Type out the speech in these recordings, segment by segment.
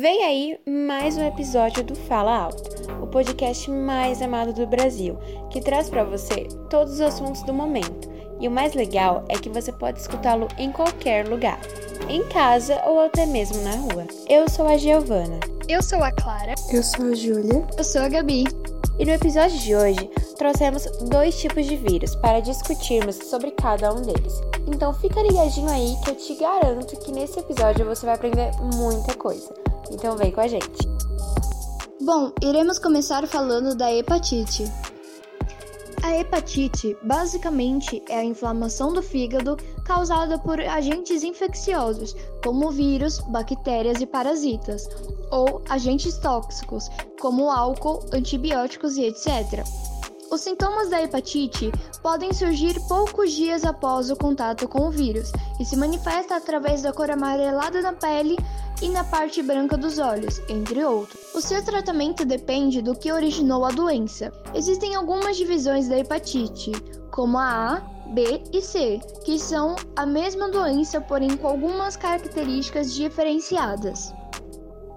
Vem aí mais um episódio do Fala Alto, o podcast mais amado do Brasil, que traz para você todos os assuntos do momento. E o mais legal é que você pode escutá-lo em qualquer lugar, em casa ou até mesmo na rua. Eu sou a Giovana. Eu sou a Clara. Eu sou a Júlia. Eu sou a Gabi. E no episódio de hoje, trouxemos dois tipos de vírus para discutirmos sobre cada um deles. Então fica ligadinho aí que eu te garanto que nesse episódio você vai aprender muita coisa. Então vem com a gente. Bom, iremos começar falando da hepatite. A hepatite basicamente é a inflamação do fígado causada por agentes infecciosos, como vírus, bactérias e parasitas, ou agentes tóxicos, como álcool, antibióticos e etc. Os sintomas da hepatite podem surgir poucos dias após o contato com o vírus e se manifesta através da cor amarelada na pele e na parte branca dos olhos, entre outros. O seu tratamento depende do que originou a doença. Existem algumas divisões da hepatite, como a A, B e C, que são a mesma doença, porém com algumas características diferenciadas.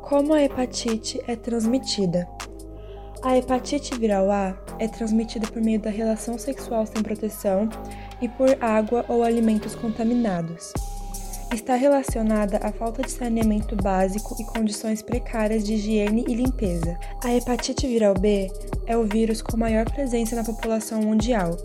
Como a hepatite é transmitida? A hepatite viral A é transmitida por meio da relação sexual sem proteção e por água ou alimentos contaminados. Está relacionada à falta de saneamento básico e condições precárias de higiene e limpeza. A hepatite viral B é o vírus com maior presença na população mundial.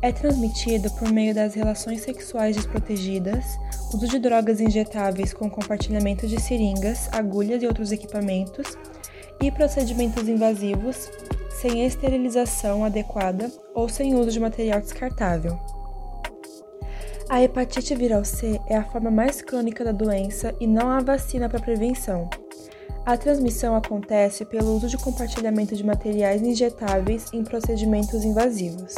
É transmitida por meio das relações sexuais desprotegidas, uso de drogas injetáveis com compartilhamento de seringas, agulhas e outros equipamentos e procedimentos invasivos sem esterilização adequada ou sem uso de material descartável. A hepatite viral C é a forma mais crônica da doença e não há vacina para prevenção. A transmissão acontece pelo uso de compartilhamento de materiais injetáveis em procedimentos invasivos.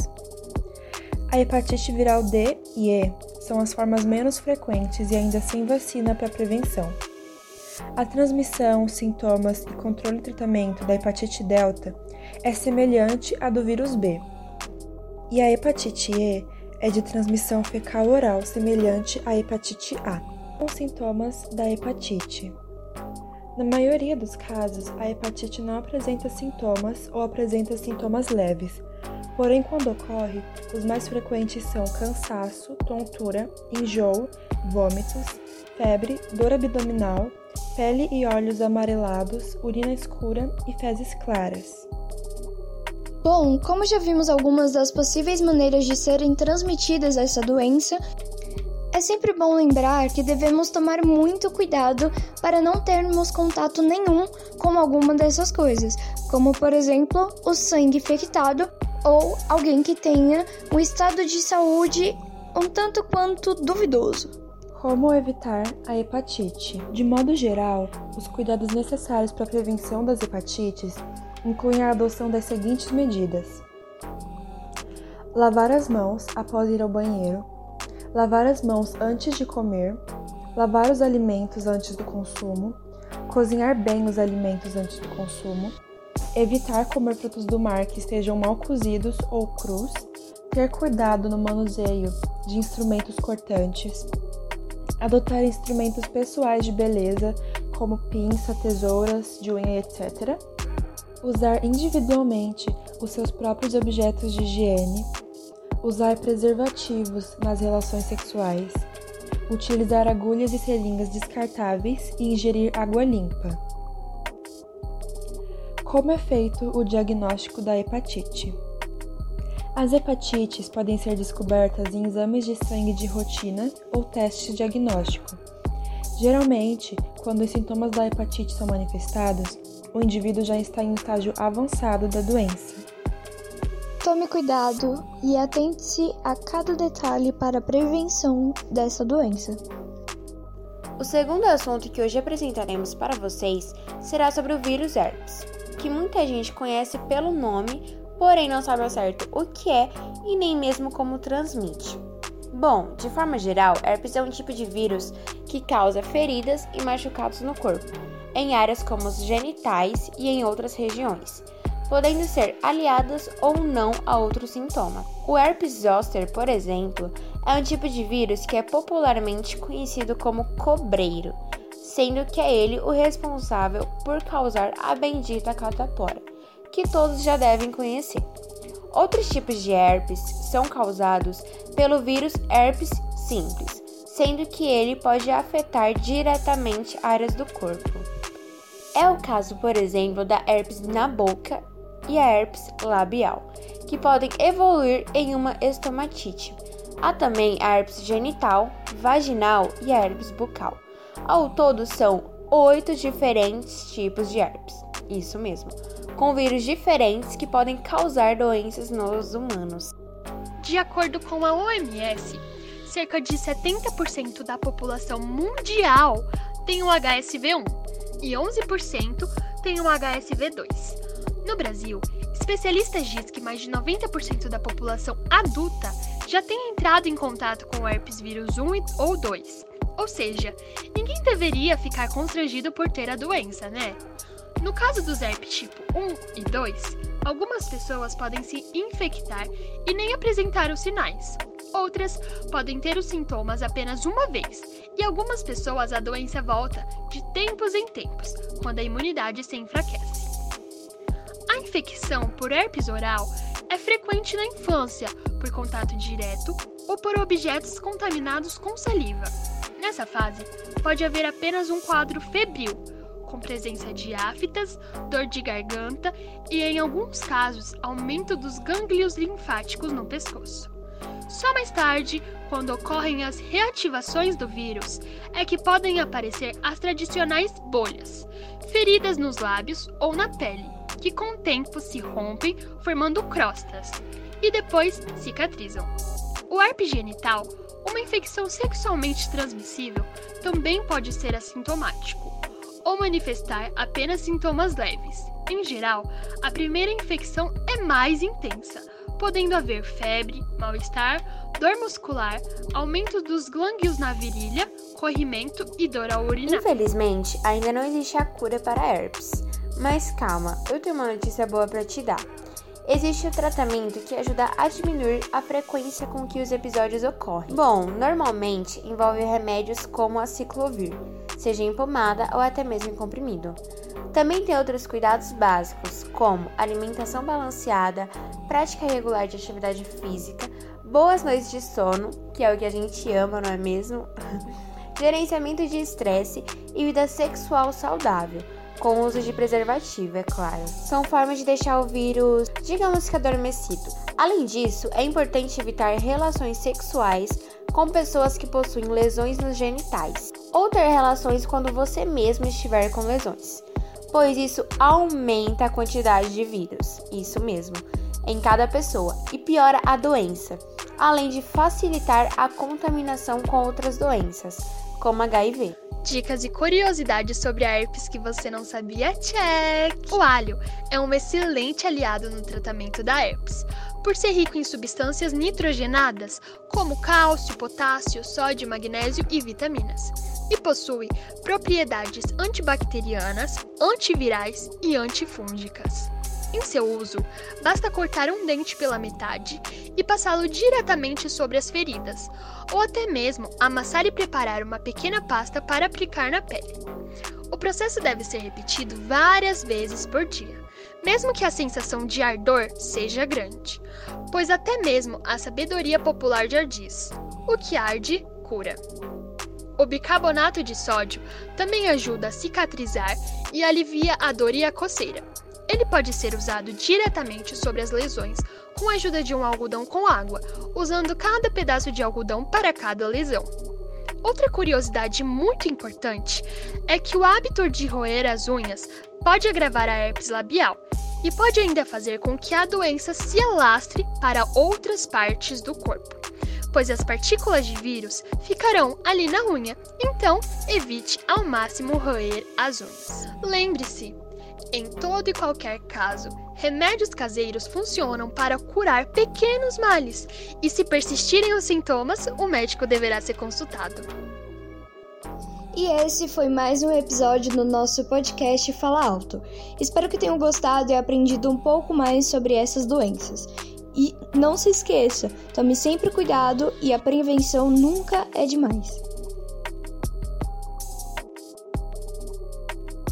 A hepatite viral D e E são as formas menos frequentes e ainda sem vacina para prevenção. A transmissão, sintomas e controle e tratamento da hepatite delta é semelhante à do vírus B. E a hepatite E é de transmissão fecal oral, semelhante à hepatite A. Com sintomas da hepatite. Na maioria dos casos, a hepatite não apresenta sintomas ou apresenta sintomas leves. Porém, quando ocorre, os mais frequentes são cansaço, tontura, enjoo, vômitos, febre, dor abdominal, pele e olhos amarelados, urina escura e fezes claras. Bom, como já vimos algumas das possíveis maneiras de serem transmitidas essa doença, é sempre bom lembrar que devemos tomar muito cuidado para não termos contato nenhum com alguma dessas coisas, como por exemplo o sangue infectado ou alguém que tenha um estado de saúde um tanto quanto duvidoso. Como evitar a hepatite? De modo geral, os cuidados necessários para a prevenção das hepatites incluem a adoção das seguintes medidas: lavar as mãos após ir ao banheiro, lavar as mãos antes de comer, lavar os alimentos antes do consumo, cozinhar bem os alimentos antes do consumo, evitar comer frutos do mar que estejam mal cozidos ou crus, ter cuidado no manuseio de instrumentos cortantes adotar instrumentos pessoais de beleza, como pinça, tesouras de unha, etc. Usar individualmente os seus próprios objetos de higiene. Usar preservativos nas relações sexuais. Utilizar agulhas e seringas descartáveis e ingerir água limpa. Como é feito o diagnóstico da hepatite? As hepatites podem ser descobertas em exames de sangue de rotina ou testes diagnóstico. Geralmente, quando os sintomas da hepatite são manifestados, o indivíduo já está em um estágio avançado da doença. Tome cuidado e atente-se a cada detalhe para a prevenção dessa doença. O segundo assunto que hoje apresentaremos para vocês será sobre o vírus herpes, que muita gente conhece pelo nome, porém não sabe ao certo o que é e nem mesmo como transmite. Bom, de forma geral, herpes é um tipo de vírus que causa feridas e machucados no corpo, em áreas como os genitais e em outras regiões, podendo ser aliadas ou não a outro sintoma. O herpes zoster, por exemplo, é um tipo de vírus que é popularmente conhecido como cobreiro, sendo que é ele o responsável por causar a bendita catapora, que todos já devem conhecer. Outros tipos de herpes são causados pelo vírus herpes simples, sendo que ele pode afetar diretamente áreas do corpo. É o caso, por exemplo, da herpes na boca e a herpes labial, que podem evoluir em uma estomatite. Há também a herpes genital, vaginal e a herpes bucal. Ao todo, são oito diferentes tipos de herpes. Isso mesmo, com vírus diferentes que podem causar doenças nos humanos. De acordo com a OMS, cerca de 70% da população mundial tem o HSV1 e 11% tem o HSV2. No Brasil, especialistas dizem que mais de 90% da população adulta já tem entrado em contato com o herpes vírus 1 ou 2. Ou seja, ninguém deveria ficar constrangido por ter a doença, né? No caso dos herpes tipo 1 e 2, algumas pessoas podem se infectar e nem apresentar os sinais. Outras podem ter os sintomas apenas uma vez, e algumas pessoas a doença volta de tempos em tempos, quando a imunidade se enfraquece. A infecção por herpes oral é frequente na infância, por contato direto ou por objetos contaminados com saliva. Nessa fase, pode haver apenas um quadro febril, com presença de aftas, dor de garganta e, em alguns casos, aumento dos gânglios linfáticos no pescoço. Só mais tarde, quando ocorrem as reativações do vírus, é que podem aparecer as tradicionais bolhas, feridas nos lábios ou na pele, que com o tempo se rompem, formando crostas, e depois cicatrizam. O herpes genital, uma infecção sexualmente transmissível, também pode ser assintomático ou manifestar apenas sintomas leves. Em geral, a primeira infecção é mais intensa, podendo haver febre, mal-estar, dor muscular, aumento dos glândulos na virilha, corrimento e dor ao urinar. Infelizmente, ainda não existe a cura para herpes. Mas calma, eu tenho uma notícia boa para te dar. Existe o tratamento que ajuda a diminuir a frequência com que os episódios ocorrem. Bom, normalmente envolve remédios como a ciclovir, seja em pomada ou até mesmo em comprimido. Também tem outros cuidados básicos, como alimentação balanceada, prática regular de atividade física, boas noites de sono, que é o que a gente ama, não é mesmo? Gerenciamento de estresse e vida sexual saudável, com uso de preservativo, é claro. São formas de deixar o vírus, digamos que adormecido. Além disso, é importante evitar relações sexuais com pessoas que possuem lesões nos genitais, ou ter relações quando você mesmo estiver com lesões pois isso aumenta a quantidade de vírus, isso mesmo, em cada pessoa e piora a doença, além de facilitar a contaminação com outras doenças, como HIV. Dicas e curiosidades sobre a herpes que você não sabia? Check! O alho é um excelente aliado no tratamento da herpes, por ser rico em substâncias nitrogenadas, como cálcio, potássio, sódio, magnésio e vitaminas e possui propriedades antibacterianas, antivirais e antifúngicas. Em seu uso, basta cortar um dente pela metade e passá-lo diretamente sobre as feridas, ou até mesmo amassar e preparar uma pequena pasta para aplicar na pele. O processo deve ser repetido várias vezes por dia, mesmo que a sensação de ardor seja grande, pois até mesmo a sabedoria popular já diz: o que arde, cura. O bicarbonato de sódio também ajuda a cicatrizar e alivia a dor e a coceira. Ele pode ser usado diretamente sobre as lesões com a ajuda de um algodão com água, usando cada pedaço de algodão para cada lesão. Outra curiosidade muito importante é que o hábito de roer as unhas pode agravar a herpes labial e pode ainda fazer com que a doença se alastre para outras partes do corpo pois as partículas de vírus ficarão ali na unha, então evite ao máximo roer as unhas. Lembre-se, em todo e qualquer caso, remédios caseiros funcionam para curar pequenos males, e se persistirem os sintomas, o médico deverá ser consultado. E esse foi mais um episódio do nosso podcast Fala Alto. Espero que tenham gostado e aprendido um pouco mais sobre essas doenças. E não se esqueça, tome sempre cuidado e a prevenção nunca é demais.